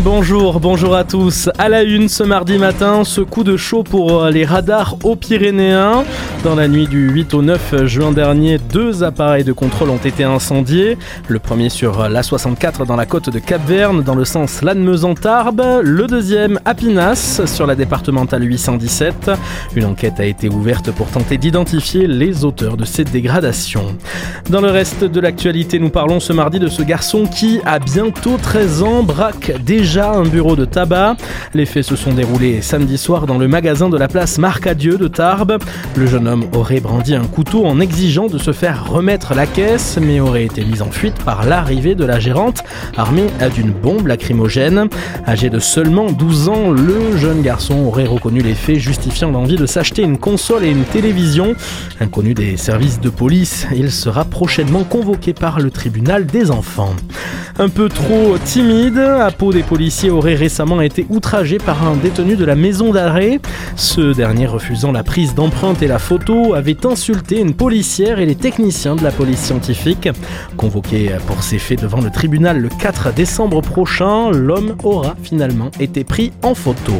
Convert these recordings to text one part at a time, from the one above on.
Bonjour, bonjour à tous. À la une ce mardi matin, ce coup de chaud pour les radars aux Pyrénéens. Dans la nuit du 8 au 9 juin dernier, deux appareils de contrôle ont été incendiés. Le premier sur l'A64 dans la côte de Cap-Verne, dans le sens Lannemezan-Tarbes. Le deuxième à Pinas, sur la départementale 817. Une enquête a été ouverte pour tenter d'identifier les auteurs de ces dégradations. Dans le reste de l'actualité, nous parlons ce mardi de ce garçon qui, à bientôt 13 ans, braque déjà déjà un bureau de tabac. Les faits se sont déroulés samedi soir dans le magasin de la place Marcadieu de Tarbes. Le jeune homme aurait brandi un couteau en exigeant de se faire remettre la caisse, mais aurait été mis en fuite par l'arrivée de la gérante, armée d'une bombe lacrymogène. Âgé de seulement 12 ans, le jeune garçon aurait reconnu les faits, justifiant l'envie de s'acheter une console et une télévision. Inconnu des services de police, il sera prochainement convoqué par le tribunal des enfants. Un peu trop timide, à peau des policiers aurait récemment été outragé par un détenu de la maison d'arrêt. Ce dernier, refusant la prise d'empreinte et la photo, avait insulté une policière et les techniciens de la police scientifique. Convoqué pour ces faits devant le tribunal le 4 décembre prochain, l'homme aura finalement été pris en photo.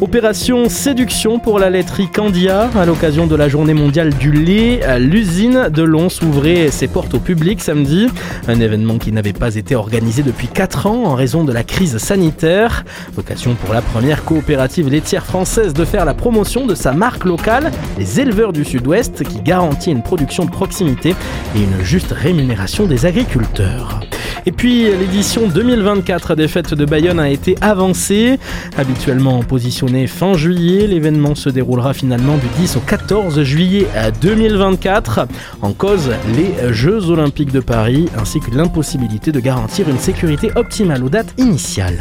Opération séduction pour la laiterie Candia. À l'occasion de la journée mondiale du lait, l'usine de Lons ouvrait ses portes au public samedi. Un événement qui n'avait pas été organisé depuis 4 ans en raison de la crise sanitaire. Vocation pour la première coopérative laitière française de faire la promotion de sa marque locale, les éleveurs du Sud-Ouest, qui garantit une production de proximité et une juste rémunération des agriculteurs. Et puis l'édition 2024 des fêtes de Bayonne a été avancée. Habituellement positionnée fin juillet, l'événement se déroulera finalement du 10 au 14 juillet 2024. En cause, les Jeux Olympiques de Paris ainsi que l'impossibilité de garantir une sécurité optimale aux dates initiales.